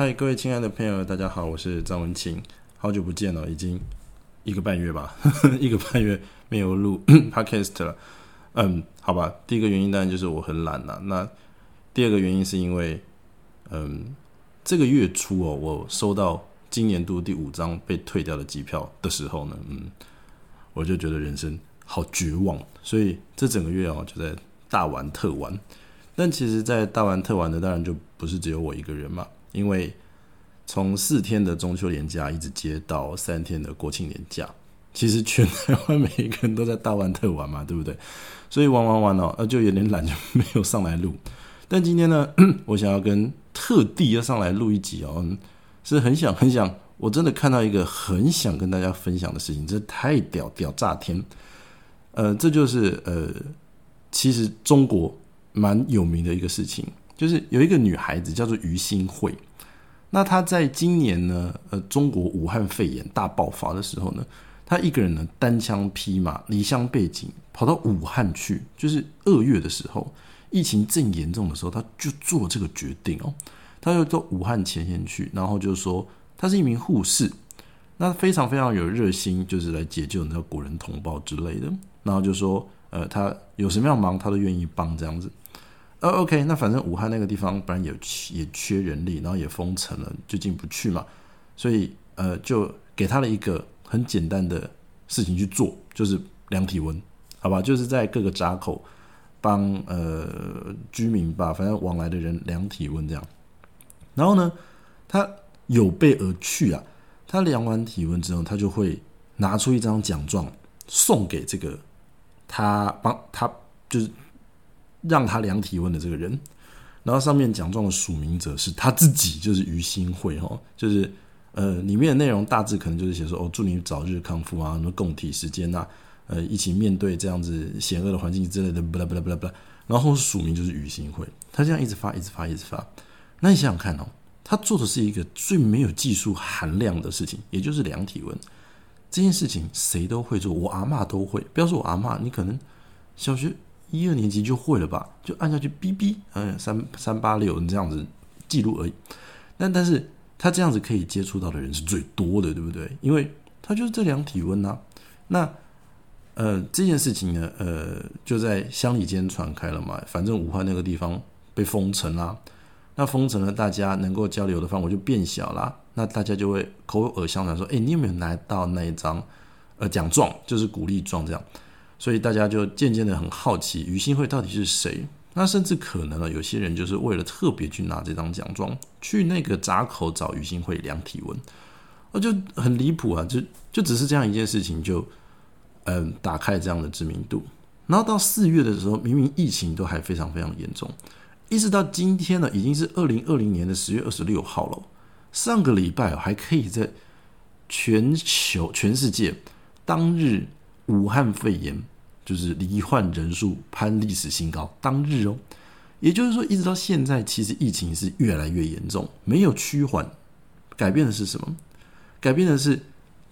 嗨，各位亲爱的朋友，大家好，我是张文清，好久不见了，已经一个半月吧，一个半月没有录 podcast 了。嗯，好吧，第一个原因当然就是我很懒了。那第二个原因是因为，嗯，这个月初哦，我收到今年度第五张被退掉的机票的时候呢，嗯，我就觉得人生好绝望，所以这整个月哦就在大玩特玩。但其实，在大玩特玩的当然就不是只有我一个人嘛，因为从四天的中秋连假一直接到三天的国庆连假，其实全台湾每一个人都在大玩特玩嘛，对不对？所以玩玩玩哦，呃，就有点懒，就没有上来录。但今天呢，我想要跟特地要上来录一集哦，是很想很想，我真的看到一个很想跟大家分享的事情，这太屌屌炸天！呃，这就是呃，其实中国蛮有名的一个事情，就是有一个女孩子叫做于新慧，那她在今年呢，呃，中国武汉肺炎大爆发的时候呢。她一个人呢，单枪匹马，离乡背井，跑到武汉去。就是二月的时候，疫情正严重的时候，他就做这个决定哦。他就到武汉前线去，然后就说他是一名护士，那非常非常有热心，就是来解救那个国人同胞之类的。然后就说，呃，他有什么样忙，他都愿意帮这样子。呃，OK，那反正武汉那个地方本来也也缺人力，然后也封城了，就进不去嘛。所以，呃，就给他了一个。很简单的事情去做，就是量体温，好吧？就是在各个闸口帮呃居民吧，反正往来的人量体温这样。然后呢，他有备而去啊。他量完体温之后，他就会拿出一张奖状送给这个他帮他就是让他量体温的这个人。然后上面奖状的署名者是他自己，就是于心会哦，就是。呃，里面的内容大致可能就是写说，哦，祝你早日康复啊，什么共体时间呐，呃，一起面对这样子险恶的环境之类的，不啦不啦不啦不啦。然后署名就是于心会，他这样一直发，一直发，一直发。那你想想看哦，他做的是一个最没有技术含量的事情，也就是量体温这件事情，谁都会做，我阿妈都会。不要说我阿妈，你可能小学一二年级就会了吧，就按下去哔哔，嗯，三三八六你这样子记录而已。但但是。他这样子可以接触到的人是最多的，对不对？因为他就是这量体温呐。那呃这件事情呢，呃就在乡里间传开了嘛。反正武汉那个地方被封城啦，那封城了，大家能够交流的范围就变小啦。那大家就会口耳相传说：“哎，你有没有拿到那一张呃奖状？就是鼓励状这样。”所以大家就渐渐的很好奇，于新会到底是谁？那甚至可能呢，有些人就是为了特别去拿这张奖状，去那个闸口找于新会量体温，我就很离谱啊！就就只是这样一件事情，就嗯打开这样的知名度。然后到四月的时候，明明疫情都还非常非常严重，一直到今天呢，已经是二零二零年的十月二十六号了。上个礼拜还可以在全球全世界当日武汉肺炎。就是罹患人数攀历史新高，当日哦，也就是说，一直到现在，其实疫情是越来越严重，没有趋缓。改变的是什么？改变的是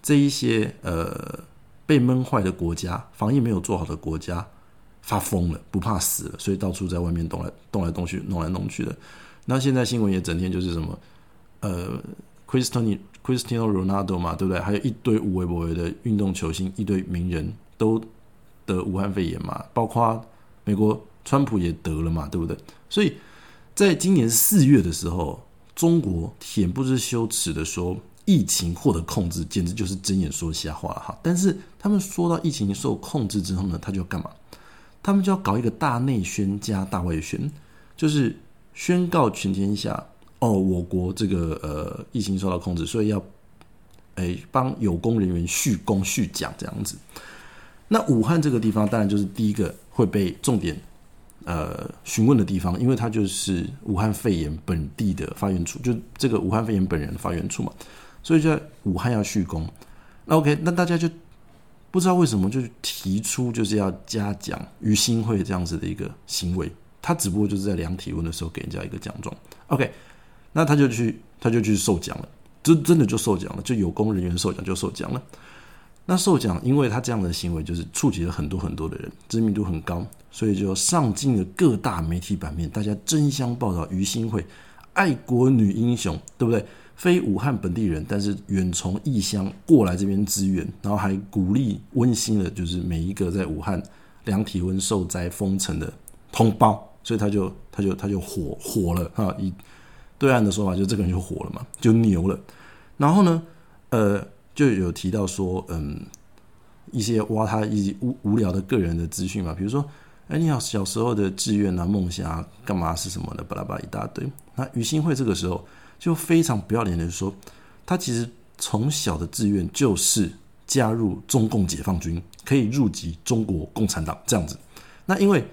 这一些呃被闷坏的国家，防疫没有做好的国家发疯了，不怕死了，所以到处在外面动来动来动去，弄来弄去的。那现在新闻也整天就是什么呃，Cristiano Cristiano Ronaldo 嘛，对不对？还有一堆无微博的运动球星，一堆名人都。得武汉肺炎嘛，包括美国川普也得了嘛，对不对？所以在今年四月的时候，中国恬不知羞耻的说疫情获得控制，简直就是睁眼说瞎话哈。但是他们说到疫情受控制之后呢，他就要干嘛？他们就要搞一个大内宣加大外宣，就是宣告全天下哦，我国这个呃疫情受到控制，所以要诶帮有功人员续功续奖这样子。那武汉这个地方当然就是第一个会被重点呃询问的地方，因为它就是武汉肺炎本地的发源处，就这个武汉肺炎本人的发源处嘛，所以在武汉要续工。那 OK，那大家就不知道为什么就提出就是要嘉奖于新会这样子的一个行为，他只不过就是在量体温的时候给人家一个奖状。OK，那他就去他就去受奖了，真真的就受奖了，就有功人员受奖就受奖了。那受奖，因为他这样的行为就是触及了很多很多的人，知名度很高，所以就上进了各大媒体版面，大家争相报道于新会爱国女英雄，对不对？非武汉本地人，但是远从异乡过来这边支援，然后还鼓励温馨的，就是每一个在武汉量体温受灾封城的同胞，所以他就他就他就火火了啊！以对岸的说法，就这个人就火了嘛，就牛了。然后呢，呃，就有提到说，嗯，一些挖他一无无聊的个人的资讯嘛，比如说，哎，你好，小时候的志愿啊、梦想啊、干嘛是什么的，巴拉巴拉一大堆。那于新会这个时候。就非常不要脸的说，他其实从小的志愿就是加入中共解放军，可以入籍中国共产党这样子。那因为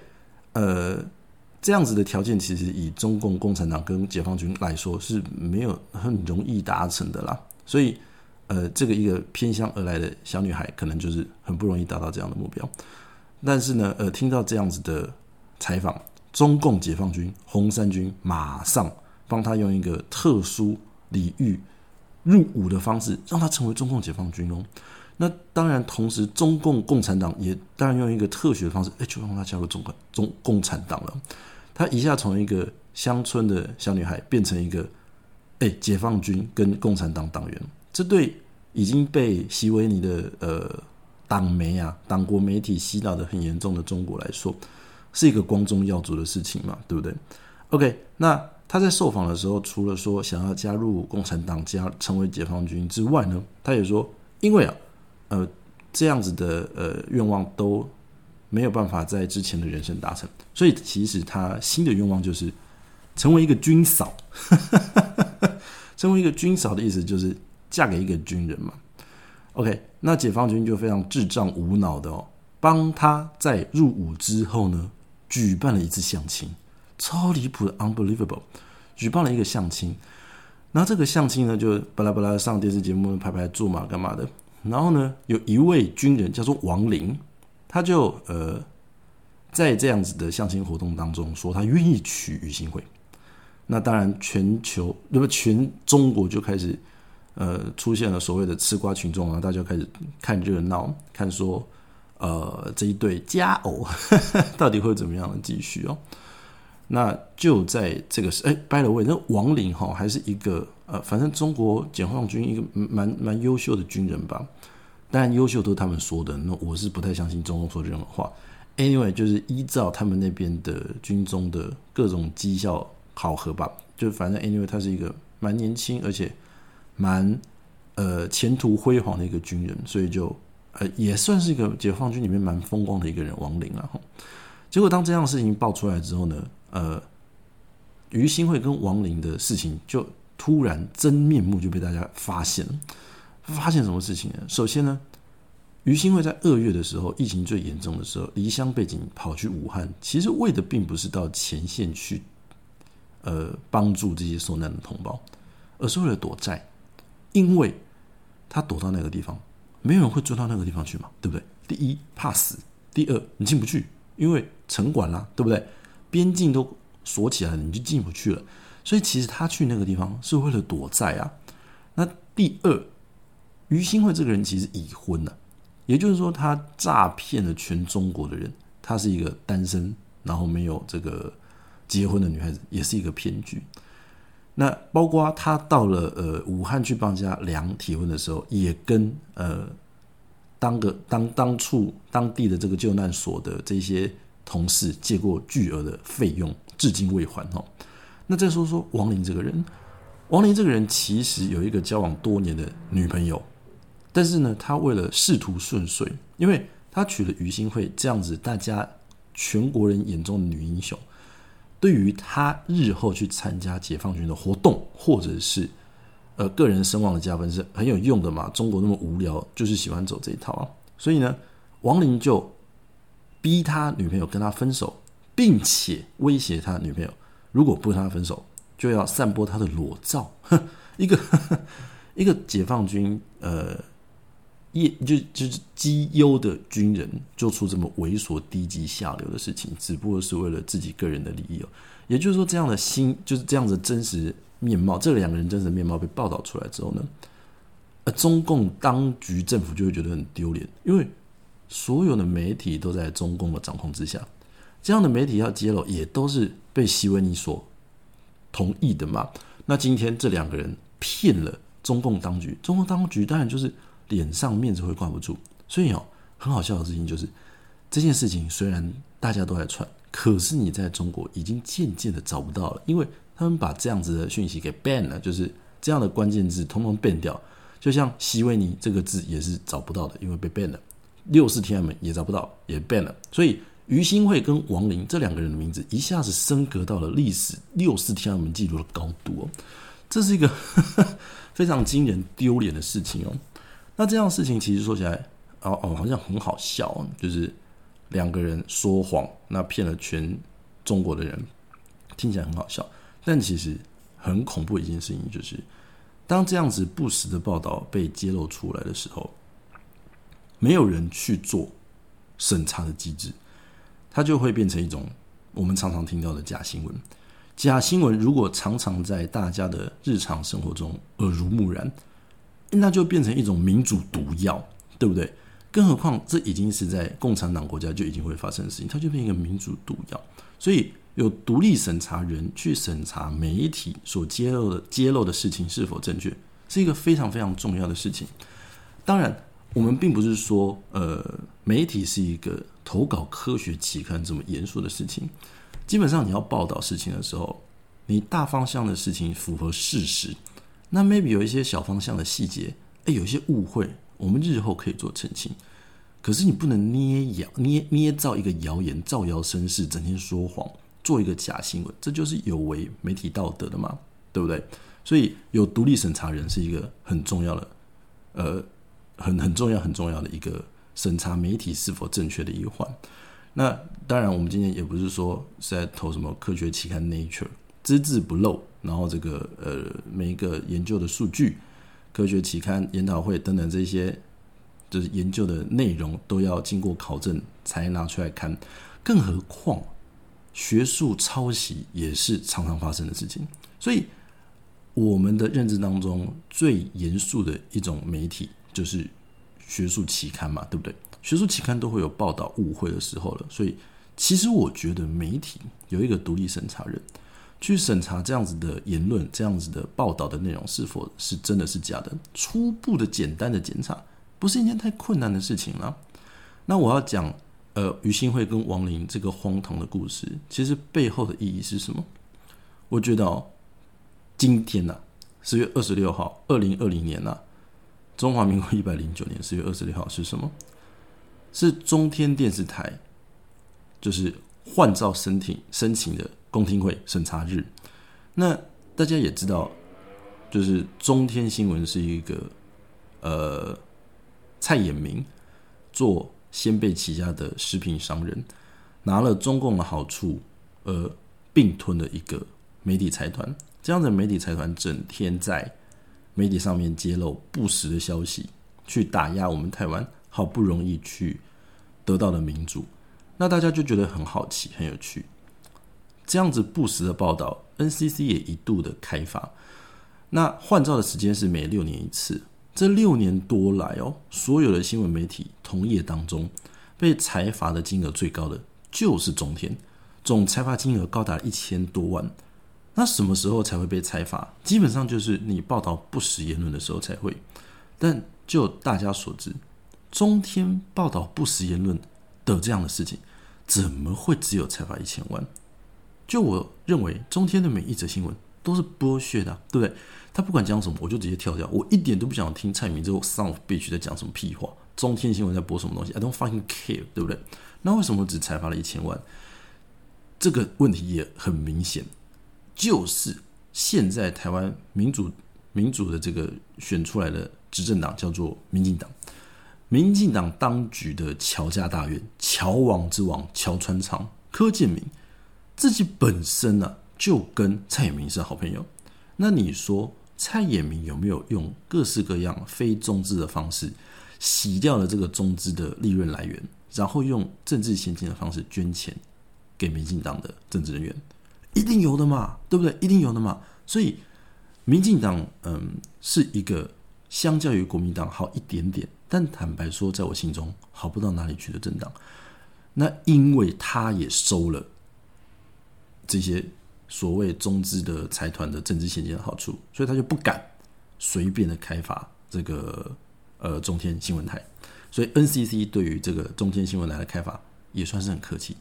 呃这样子的条件，其实以中共共产党跟解放军来说是没有很容易达成的啦。所以呃这个一个偏乡而来的小女孩，可能就是很不容易达到这样的目标。但是呢，呃听到这样子的采访，中共解放军红三军马上。帮他用一个特殊礼遇入伍的方式，让他成为中共解放军哦。那当然，同时中共共产党也当然用一个特许的方式，哎，就让他加入中共中共产党了。他一下从一个乡村的小女孩变成一个哎解放军跟共产党党员，这对已经被习维尼的呃党媒啊党国媒体洗脑的很严重的中国来说，是一个光宗耀祖的事情嘛，对不对？OK，那。他在受访的时候，除了说想要加入共产党、加成为解放军之外呢，他也说，因为啊，呃，这样子的呃愿望都没有办法在之前的人生达成，所以其实他新的愿望就是成为一个军嫂。成为一个军嫂的意思就是嫁给一个军人嘛。OK，那解放军就非常智障无脑的哦，帮他在入伍之后呢，举办了一次相亲。超离谱的，unbelievable！举办了一个相亲，然后这个相亲呢，就巴拉巴拉上电视节目拍拍坐嘛，干嘛的？然后呢，有一位军人叫做王林，他就呃，在这样子的相亲活动当中说他愿意娶于新会。那当然，全球那么全中国就开始呃出现了所谓的吃瓜群众啊，大家开始看热闹，看说呃这一对佳偶 到底会怎么样的继续哦。那就在这个时哎，by the way，那王林哈还是一个呃，反正中国解放军一个蛮蛮优秀的军人吧。当然优秀都是他们说的，那我是不太相信中共说这种话。Anyway，就是依照他们那边的军中的各种绩效考核吧，就反正 Anyway，他是一个蛮年轻而且蛮呃前途辉煌的一个军人，所以就呃也算是一个解放军里面蛮风光的一个人，王林啊。结果当这样的事情爆出来之后呢？呃，于新会跟王林的事情就突然真面目就被大家发现了。发现什么事情呢？首先呢，于新会在二月的时候，疫情最严重的时候，离乡背景跑去武汉，其实为的并不是到前线去，呃，帮助这些受难的同胞，而是为了躲债。因为他躲到那个地方，没有人会追到那个地方去嘛，对不对？第一怕死，第二你进不去，因为城管啦，对不对？边境都锁起来了，你就进不去了。所以其实他去那个地方是为了躲债啊。那第二，于新会这个人其实已婚了，也就是说他诈骗了全中国的人。他是一个单身，然后没有这个结婚的女孩子，也是一个骗局。那包括他到了呃武汉去帮家量体温的时候，也跟呃当个当当处当地的这个救难所的这些。同事借过巨额的费用，至今未还哦。那再说说王林这个人，王林这个人其实有一个交往多年的女朋友，但是呢，他为了仕途顺遂，因为他娶了于新慧这样子，大家全国人眼中的女英雄，对于他日后去参加解放军的活动，或者是呃个人声望的加分是很有用的嘛。中国那么无聊，就是喜欢走这一套啊。所以呢，王林就。逼他女朋友跟他分手，并且威胁他女朋友，如果不跟他分手，就要散播他的裸照。一个一个解放军呃，业就就是绩优的军人，做出这么猥琐、低级、下流的事情，只不过是为了自己个人的利益哦。也就是说，这样的心就是这样子真实面貌，这两个人真实面貌被报道出来之后呢，呃，中共当局政府就会觉得很丢脸，因为。所有的媒体都在中共的掌控之下，这样的媒体要揭露，也都是被习文尼所同意的嘛。那今天这两个人骗了中共当局，中共当局当然就是脸上面子会挂不住。所以哦，很好笑的事情就是这件事情虽然大家都在传，可是你在中国已经渐渐的找不到了，因为他们把这样子的讯息给 ban 了，就是这样的关键字通通 ban 掉。就像希维尼这个字也是找不到的，因为被 ban 了。六四天安门也找不到，也 ban 了。所以于新会跟王林这两个人的名字一下子升格到了历史六四天安门记录的高度哦，这是一个 非常惊人丢脸的事情哦。那这样事情其实说起来，哦哦，好像很好笑，就是两个人说谎，那骗了全中国的人，听起来很好笑。但其实很恐怖一件事情就是。当这样子不实的报道被揭露出来的时候，没有人去做审查的机制，它就会变成一种我们常常听到的假新闻。假新闻如果常常在大家的日常生活中耳濡目染，那就变成一种民主毒药，对不对？更何况这已经是在共产党国家就已经会发生的事情，它就变成一个民主毒药，所以。有独立审查人去审查媒体所揭露的揭露的事情是否正确，是一个非常非常重要的事情。当然，我们并不是说，呃，媒体是一个投稿科学期刊这么严肃的事情。基本上，你要报道事情的时候，你大方向的事情符合事实，那 maybe 有一些小方向的细节，哎，有一些误会，我们日后可以做澄清。可是你不能捏谣捏捏造一个谣言，造谣生事，整天说谎。做一个假新闻，这就是有违媒体道德的嘛，对不对？所以有独立审查人是一个很重要的，呃，很很重要很重要的一个审查媒体是否正确的一环。那当然，我们今天也不是说是在投什么科学期刊 Nature，只字不漏，然后这个呃每一个研究的数据、科学期刊研讨会等等这些，就是研究的内容都要经过考证才拿出来看，更何况。学术抄袭也是常常发生的事情，所以我们的认知当中最严肃的一种媒体就是学术期刊嘛，对不对？学术期刊都会有报道误会的时候了，所以其实我觉得媒体有一个独立审查人去审查这样子的言论、这样子的报道的内容是否是真的是假的，初步的简单的检查不是一件太困难的事情了。那我要讲。呃，于新会跟王林这个荒唐的故事，其实背后的意义是什么？我觉得哦，今天呐，十月二十六号，二零二零年呐，中华民国一百零九年十月二十六号是什么？是中天电视台就是换照申请申请的公听会审查日。那大家也知道，就是中天新闻是一个呃蔡衍明做。先辈起家的食品商人，拿了中共的好处，而并吞了一个媒体财团。这样的媒体财团整天在媒体上面揭露不实的消息，去打压我们台湾好不容易去得到的民主。那大家就觉得很好奇、很有趣。这样子不实的报道，NCC 也一度的开发。那换照的时间是每六年一次。这六年多来哦，所有的新闻媒体同业当中，被裁罚的金额最高的就是中天，总裁罚金额高达一千多万。那什么时候才会被裁罚？基本上就是你报道不实言论的时候才会。但就大家所知，中天报道不实言论的这样的事情，怎么会只有裁罚一千万？就我认为，中天的每一则新闻都是剥削的，对不对？他不管讲什么，我就直接跳掉。我一点都不想听蔡明这个 son of bitch 在讲什么屁话。中天新闻在播什么东西？I don't fucking care，对不对？那为什么只裁罚了一千万？这个问题也很明显，就是现在台湾民主民主的这个选出来的执政党叫做民进党。民进党当局的乔家大院，乔王之王乔川昌、柯建明自己本身呢，就跟蔡衍明是好朋友。那你说？蔡衍明有没有用各式各样非中资的方式洗掉了这个中资的利润来源，然后用政治献金的方式捐钱给民进党的政治人员？一定有的嘛，对不对？一定有的嘛。所以民进党嗯是一个相较于国民党好一点点，但坦白说，在我心中好不到哪里去的政党。那因为他也收了这些所谓中资的财团的政治现金的好处，所以他就不敢随便的开发这个呃中天新闻台。所以 NCC 对于这个中天新闻台的开发也算是很客气，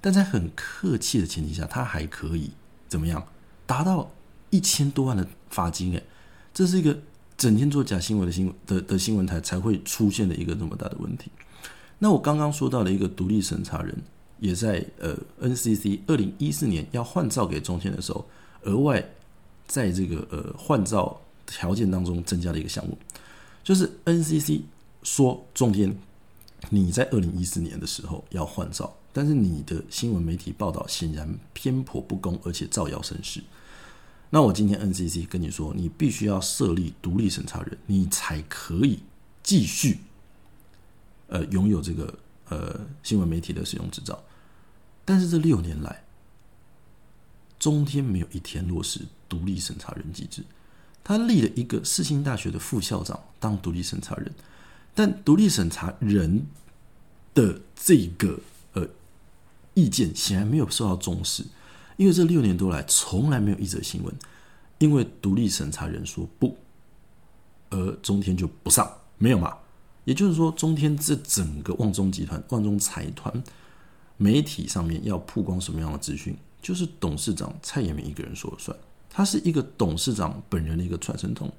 但在很客气的前提下，他还可以怎么样达到一千多万的罚金？诶，这是一个整天做假新闻的新闻的的新闻台才会出现的一个那么大的问题。那我刚刚说到的一个独立审查人。也在呃，NCC 二零一四年要换照给中天的时候，额外在这个呃换照条件当中增加了一个项目，就是 NCC 说中天你在二零一四年的时候要换照，但是你的新闻媒体报道显然偏颇不公，而且造谣生事。那我今天 NCC 跟你说，你必须要设立独立审查人，你才可以继续呃拥有这个呃新闻媒体的使用执照。但是这六年来，中天没有一天落实独立审查人机制。他立了一个世新大学的副校长当独立审查人，但独立审查人的这个呃意见显然没有受到重视，因为这六年多来从来没有一则新闻，因为独立审查人说不，而中天就不上，没有嘛？也就是说，中天这整个旺中集团、旺中财团。媒体上面要曝光什么样的资讯，就是董事长蔡衍明一个人说了算。他是一个董事长本人的一个传声筒。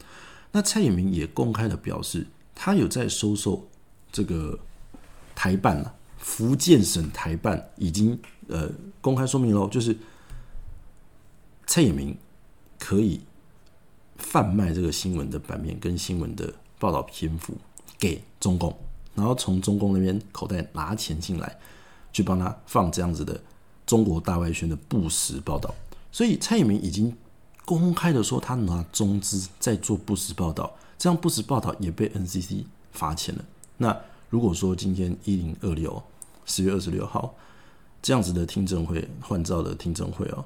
那蔡衍明也公开的表示，他有在收受这个台办了，福建省台办已经呃公开说明喽，就是蔡衍明可以贩卖这个新闻的版面跟新闻的报道篇幅给中共，然后从中共那边口袋拿钱进来。去帮他放这样子的中国大外宣的不实报道，所以蔡衍明已经公开的说他拿中资在做不实报道，这样不实报道也被 NCC 罚钱了。那如果说今天一零二六十月二十六号这样子的听证会换照的听证会哦，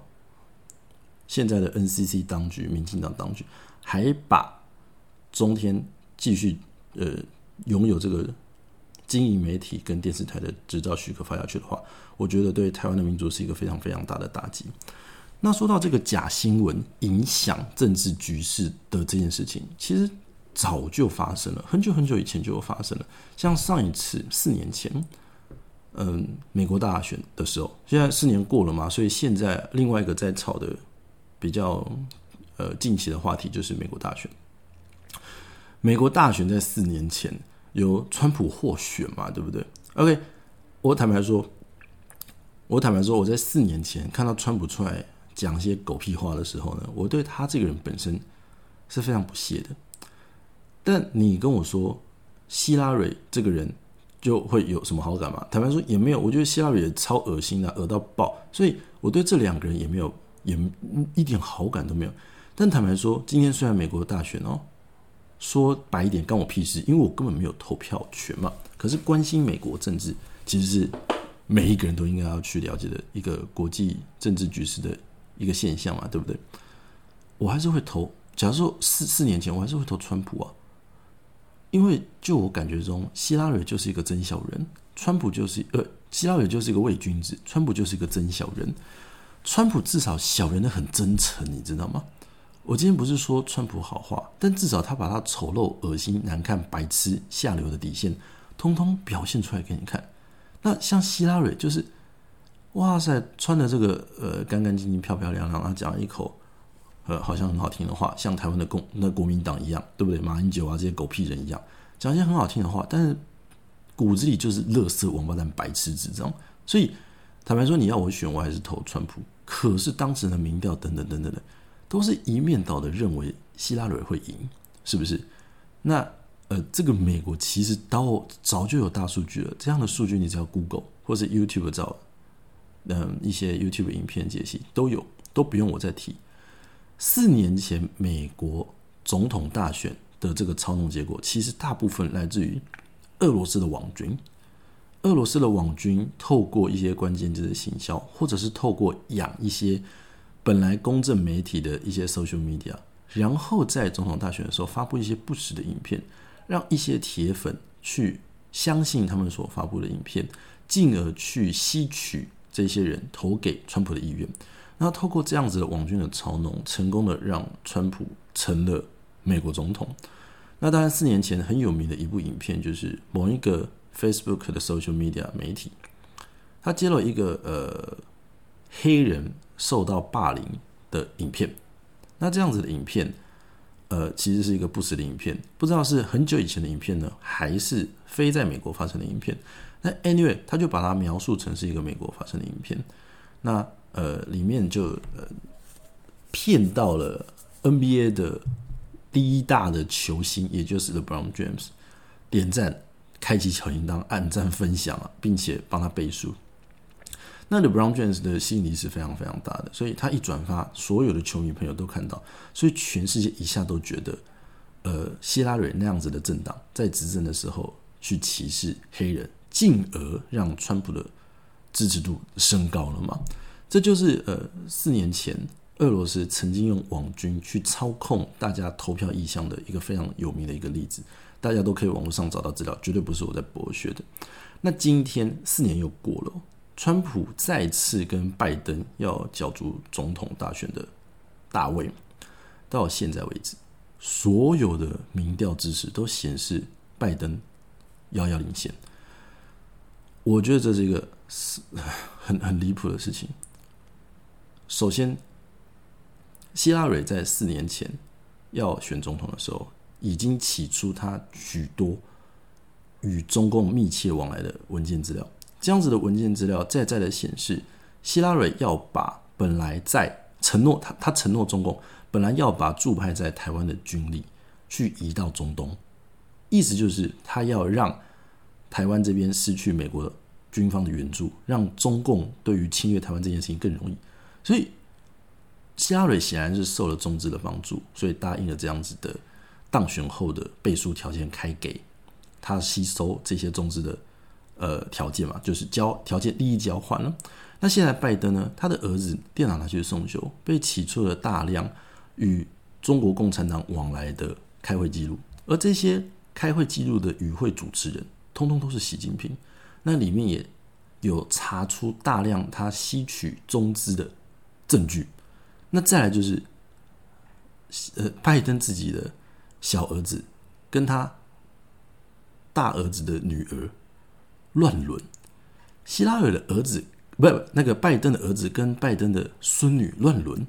现在的 NCC 当局、民进党当局还把中天继续呃拥有这个。经营媒体跟电视台的执照许可发下去的话，我觉得对台湾的民主是一个非常非常大的打击。那说到这个假新闻影响政治局势的这件事情，其实早就发生了，很久很久以前就有发生了。像上一次四年前，嗯，美国大选的时候，现在四年过了嘛，所以现在另外一个在炒的比较呃近期的话题就是美国大选。美国大选在四年前。由川普获选嘛，对不对？OK，我坦白说，我坦白说，我在四年前看到川普出来讲些狗屁话的时候呢，我对他这个人本身是非常不屑的。但你跟我说希拉蕊这个人就会有什么好感吗？坦白说也没有，我觉得希拉蕊超恶心的，恶到爆，所以我对这两个人也没有，也一点好感都没有。但坦白说，今天虽然美国大选哦。说白一点，关我屁事，因为我根本没有投票权嘛。可是关心美国政治，其实是每一个人都应该要去了解的一个国际政治局势的一个现象嘛，对不对？我还是会投。假如说四四年前，我还是会投川普啊，因为就我感觉中，希拉蕊就是一个真小人，川普就是呃，希拉蕊就是一个伪君子，川普就是一个真小人。川普至少小人的很真诚，你知道吗？我今天不是说川普好话，但至少他把他丑陋、恶心、难看、白痴、下流的底线，通通表现出来给你看。那像希拉蕊，就是哇塞，穿的这个呃干干净净、漂漂亮亮，他讲一口呃好像很好听的话，像台湾的共那国民党一样，对不对？马英九啊这些狗屁人一样，讲一些很好听的话，但是骨子里就是乐色、王八蛋、白痴、智障。所以坦白说，你要我选，我还是投川普。可是当时的民调等等等等的。都是一面倒的认为希拉蕊会赢，是不是？那呃，这个美国其实到早就有大数据了，这样的数据你只要 Google 或者 YouTube 找，嗯，一些 YouTube 影片解析都有，都不用我再提。四年前美国总统大选的这个操纵结果，其实大部分来自于俄罗斯的网军，俄罗斯的网军透过一些关键字的行销，或者是透过养一些。本来公正媒体的一些 social media，然后在总统大选的时候发布一些不实的影片，让一些铁粉去相信他们所发布的影片，进而去吸取这些人投给川普的意愿。那透过这样子的网军的操弄，成功的让川普成了美国总统。那当然，四年前很有名的一部影片，就是某一个 Facebook 的 social media 媒体，他接了一个呃黑人受到霸凌的影片。那这样子的影片，呃，其实是一个不实的影片，不知道是很久以前的影片呢，还是非在美国发生的影片。那 anyway，他就把它描述成是一个美国发生的影片。那呃，里面就呃骗到了 NBA 的第一大的球星，也就是 LeBron James，点赞、开启小铃铛、按赞、分享啊，并且帮他背书。那 LeBron James 的吸引力是非常非常大的，所以他一转发，所有的球迷朋友都看到，所以全世界一下都觉得，呃，希拉蕊那样子的政党在执政的时候去歧视黑人，进而让川普的支持度升高了嘛？这就是呃，四年前俄罗斯曾经用网军去操控大家投票意向的一个非常有名的一个例子，大家都可以网络上找到资料，绝对不是我在博学的。那今天四年又过了，川普再次跟拜登要角逐总统大选的大位，到现在为止，所有的民调支持都显示拜登遥遥领先。我觉得这是一个很很离谱的事情。首先，希拉蕊在四年前要选总统的时候，已经起出他许多与中共密切往来的文件资料。这样子的文件资料再再的显示，希拉蕊要把本来在承诺他他承诺中共本来要把驻派在台湾的军力去移到中东，意思就是他要让台湾这边失去美国军方的援助，让中共对于侵略台湾这件事情更容易。所以，希拉蕊显然是受了中资的帮助，所以答应了这样子的当选后的背书条件，开给他吸收这些中资的呃条件嘛，就是交条件利益交换了。那现在拜登呢，他的儿子电脑拿去送修，被起出了大量与中国共产党往来的开会记录，而这些开会记录的与会主持人，通通都是习近平。那里面也有查出大量他吸取中资的。证据，那再来就是，呃，拜登自己的小儿子跟他大儿子的女儿乱伦，希拉尔的儿子不不，那个拜登的儿子跟拜登的孙女乱伦，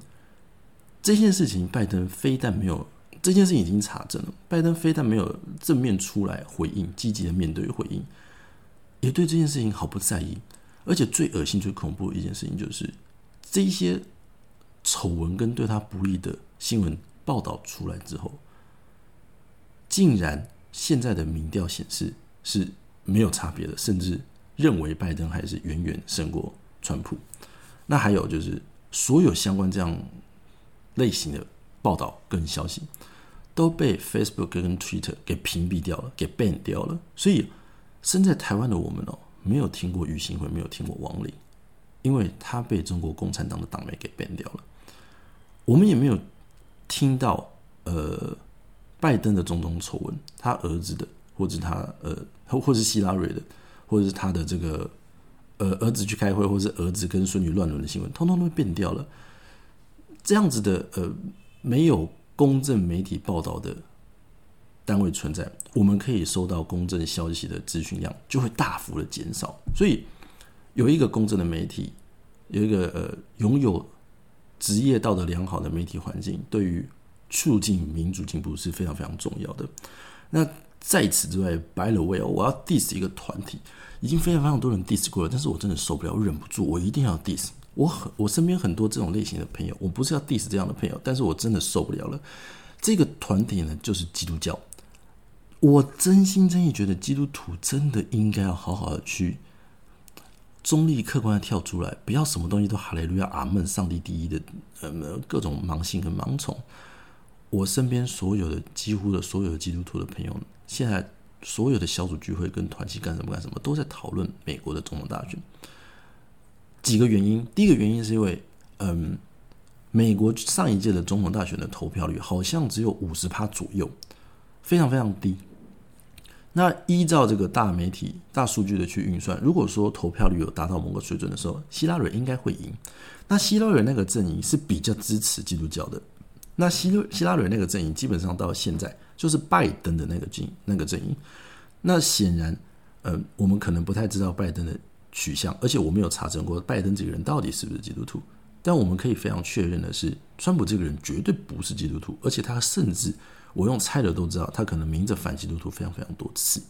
这件事情拜登非但没有，这件事情已经查证了，拜登非但没有正面出来回应，积极的面对回应，也对这件事情毫不在意，而且最恶心、最恐怖的一件事情就是。这一些丑闻跟对他不利的新闻报道出来之后，竟然现在的民调显示是没有差别的，甚至认为拜登还是远远胜过川普。那还有就是，所有相关这样类型的报道跟消息都被 Facebook 跟 Twitter 给屏蔽掉了，给 ban 掉了。所以身在台湾的我们哦，没有听过于新会，没有听过王林。因为他被中国共产党的党媒给 ban 掉了，我们也没有听到呃拜登的种种丑闻，他儿子的，或者他呃，或或是希拉瑞的，或者是他的这个呃儿子去开会，或是儿子跟孙女乱伦的新闻，通通都变掉了。这样子的呃没有公正媒体报道的单位存在，我们可以收到公正消息的资讯量就会大幅的减少，所以。有一个公正的媒体，有一个呃拥有职业道德良好的媒体环境，对于促进民主进步是非常非常重要的。那在此之外，by the way，我要 diss 一个团体，已经非常非常多人 diss 过了，但是我真的受不了，忍不住，我一定要 diss。我很我身边很多这种类型的朋友，我不是要 diss 这样的朋友，但是我真的受不了了。这个团体呢，就是基督教。我真心真意觉得，基督徒真的应该要好好的去。中立客观的跳出来，不要什么东西都哈雷路亚阿门，上帝第一的，呃，各种盲信跟盲从。我身边所有的几乎的所有的基督徒的朋友，现在所有的小组聚会跟团契干什么干什么，都在讨论美国的总统大选。几个原因，第一个原因是因为，嗯，美国上一届的总统大选的投票率好像只有五十趴左右，非常非常低。那依照这个大媒体、大数据的去运算，如果说投票率有达到某个水准的时候，希拉蕊应该会赢。那希拉蕊那个阵营是比较支持基督教的。那希希拉蕊那个阵营基本上到现在就是拜登的那个阵那个阵营。那显然，呃，我们可能不太知道拜登的取向，而且我没有查证过拜登这个人到底是不是基督徒。但我们可以非常确认的是，川普这个人绝对不是基督徒，而且他甚至。我用猜的都知道，他可能明着反基督徒非常非常多次，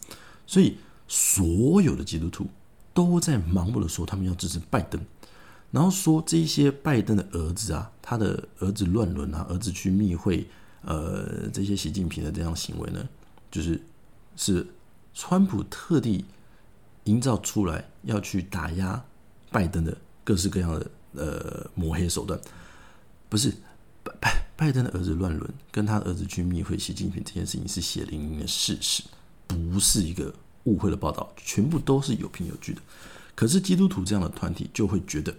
所以所有的基督徒都在盲目的说他们要支持拜登，然后说这些拜登的儿子啊，他的儿子乱伦啊，儿子去密会，呃，这些习近平的这样行为呢，就是是川普特地营造出来要去打压拜登的各式各样的呃抹黑手段，不是。拜拜拜登的儿子乱伦，跟他儿子去密会习近平这件事情是血淋淋的事实，不是一个误会的报道，全部都是有凭有据的。可是基督徒这样的团体就会觉得，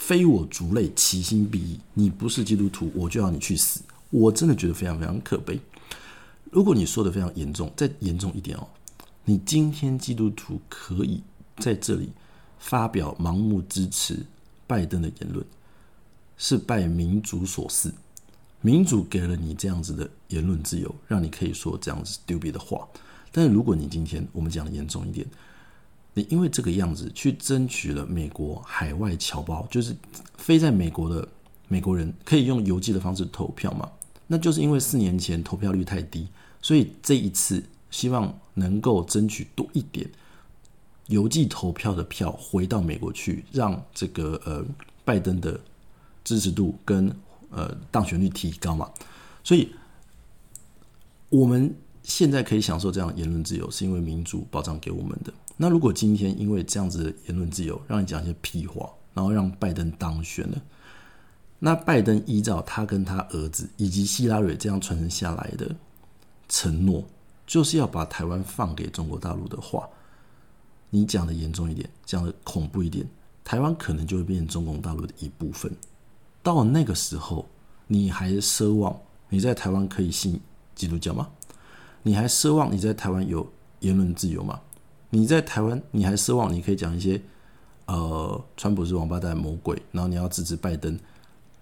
非我族类，其心必异。你不是基督徒，我就要你去死。我真的觉得非常非常可悲。如果你说的非常严重，再严重一点哦，你今天基督徒可以在这里发表盲目支持拜登的言论。是拜民主所赐，民主给了你这样子的言论自由，让你可以说这样子丢别的话。但是如果你今天我们讲的严重一点，因为这个样子去争取了美国海外侨胞，就是飞在美国的美国人可以用邮寄的方式投票嘛？那就是因为四年前投票率太低，所以这一次希望能够争取多一点邮寄投票的票回到美国去，让这个呃拜登的。支持度跟呃当选率提高嘛，所以我们现在可以享受这样言论自由，是因为民主保障给我们的。那如果今天因为这样子的言论自由，让你讲一些屁话，然后让拜登当选了，那拜登依照他跟他儿子以及希拉蕊这样传承下来的承诺，就是要把台湾放给中国大陆的话，你讲的严重一点，讲的恐怖一点，台湾可能就会变成中共大陆的一部分。到那个时候，你还奢望你在台湾可以信基督教吗？你还奢望你在台湾有言论自由吗？你在台湾，你还奢望你可以讲一些呃，川普是王八蛋、魔鬼，然后你要支持拜登，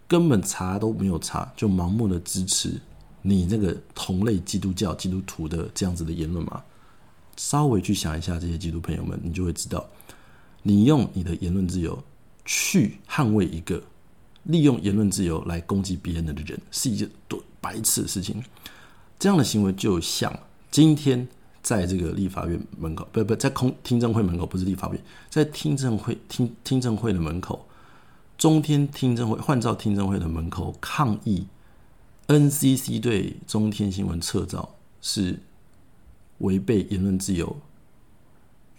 根本查都没有查，就盲目的支持你那个同类基督教基督徒的这样子的言论吗？稍微去想一下这些基督朋友们，你就会知道，你用你的言论自由去捍卫一个。利用言论自由来攻击别人的人是一件多白痴的事情。这样的行为就像今天在这个立法院门口，不不，在空听证会门口，不是立法院，在听证会听听证会的门口，中天听证会换照听证会的门口抗议 NCC 对中天新闻撤照是违背言论自由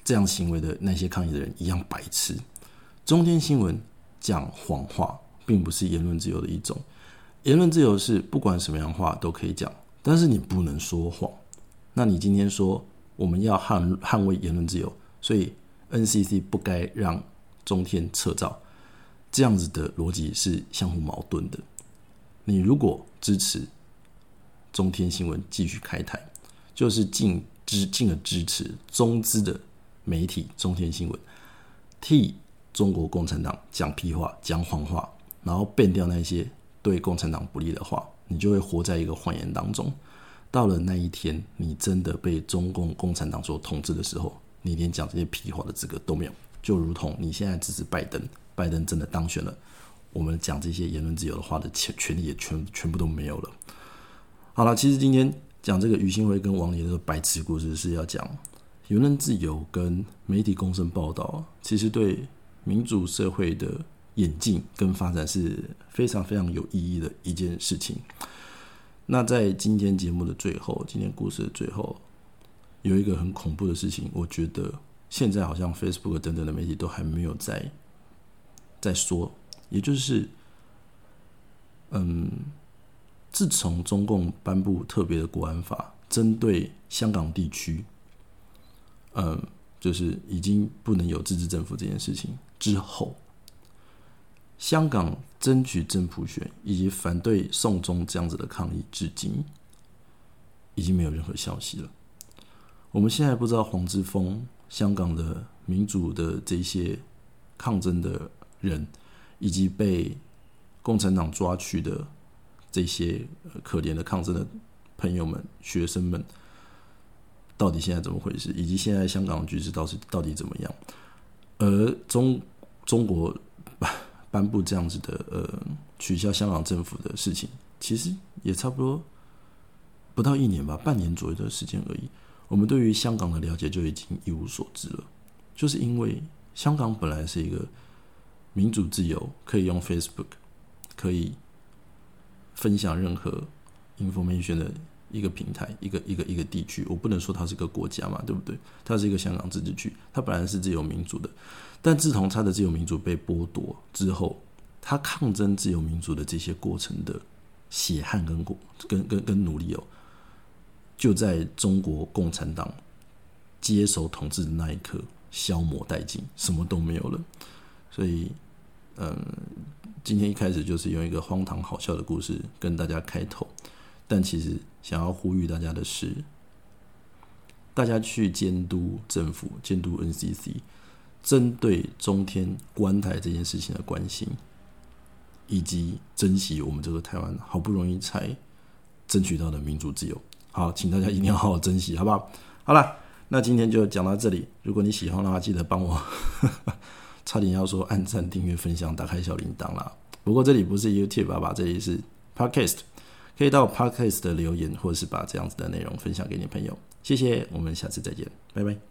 这样行为的那些抗议的人一样白痴。中天新闻讲谎话。并不是言论自由的一种，言论自由是不管什么样话都可以讲，但是你不能说谎。那你今天说我们要捍捍卫言论自由，所以 NCC 不该让中天撤照，这样子的逻辑是相互矛盾的。你如果支持中天新闻继续开台，就是进支进而支持中资的媒体中天新闻替中国共产党讲屁话、讲谎话。然后变掉那些对共产党不利的话，你就会活在一个谎言当中。到了那一天，你真的被中共共产党所统治的时候，你连讲这些屁话的资格都没有。就如同你现在支持拜登，拜登真的当选了，我们讲这些言论自由的话的权权利也全全部都没有了。好了，其实今天讲这个于新辉跟王爷的白痴故事，是要讲言论自由跟媒体公正报道，其实对民主社会的。演进跟发展是非常非常有意义的一件事情。那在今天节目的最后，今天故事的最后，有一个很恐怖的事情，我觉得现在好像 Facebook 等等的媒体都还没有在在说，也就是，嗯，自从中共颁布特别的国安法，针对香港地区，嗯，就是已经不能有自治政府这件事情之后。香港争取真普选以及反对送中这样子的抗议，至今已经没有任何消息了。我们现在不知道黄之锋、香港的民主的这些抗争的人，以及被共产党抓去的这些可怜的抗争的朋友们、学生们，到底现在怎么回事？以及现在香港的局势到是到底怎么样？而中中国颁布这样子的呃取消香港政府的事情，其实也差不多不到一年吧，半年左右的时间而已。我们对于香港的了解就已经一无所知了，就是因为香港本来是一个民主自由，可以用 Facebook，可以分享任何 information 的一个平台，一个一个一个地区。我不能说它是个国家嘛，对不对？它是一个香港自治区，它本来是自由民主的，但自从他的自由民主被剥夺之后，他抗争自由民主的这些过程的血汗跟过跟跟跟努力哦。就在中国共产党接手统治的那一刻，消磨殆尽，什么都没有了。所以，嗯，今天一开始就是用一个荒唐好笑的故事跟大家开头，但其实想要呼吁大家的是，大家去监督政府、监督 NCC，针对中天关台这件事情的关心，以及珍惜我们这个台湾好不容易才争取到的民主自由。好，请大家一定要好好珍惜，好不好？好了，那今天就讲到这里。如果你喜欢的话，记得帮我，差点要说按赞、订阅、分享、打开小铃铛啦。不过这里不是 YouTube，爸爸，这里是 Podcast，可以到 Podcast 的留言，或者是把这样子的内容分享给你朋友。谢谢，我们下次再见，拜拜。